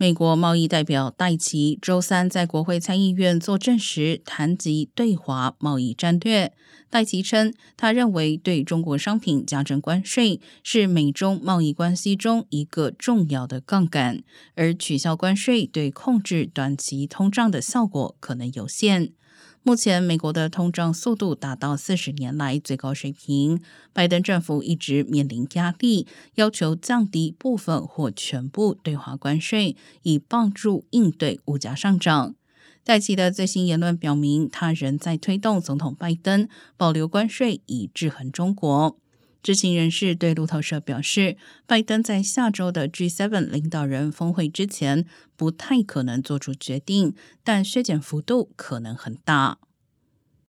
美国贸易代表戴奇周三在国会参议院作证时谈及对华贸易战略。戴奇称，他认为对中国商品加征关税是美中贸易关系中一个重要的杠杆，而取消关税对控制短期通胀的效果可能有限。目前，美国的通胀速度达到四十年来最高水平。拜登政府一直面临压力，要求降低部分或全部对华关税，以帮助应对物价上涨。戴奇的最新言论表明，他仍在推动总统拜登保留关税，以制衡中国。知情人士对路透社表示，拜登在下周的 G7 领导人峰会之前不太可能做出决定，但削减幅度可能很大。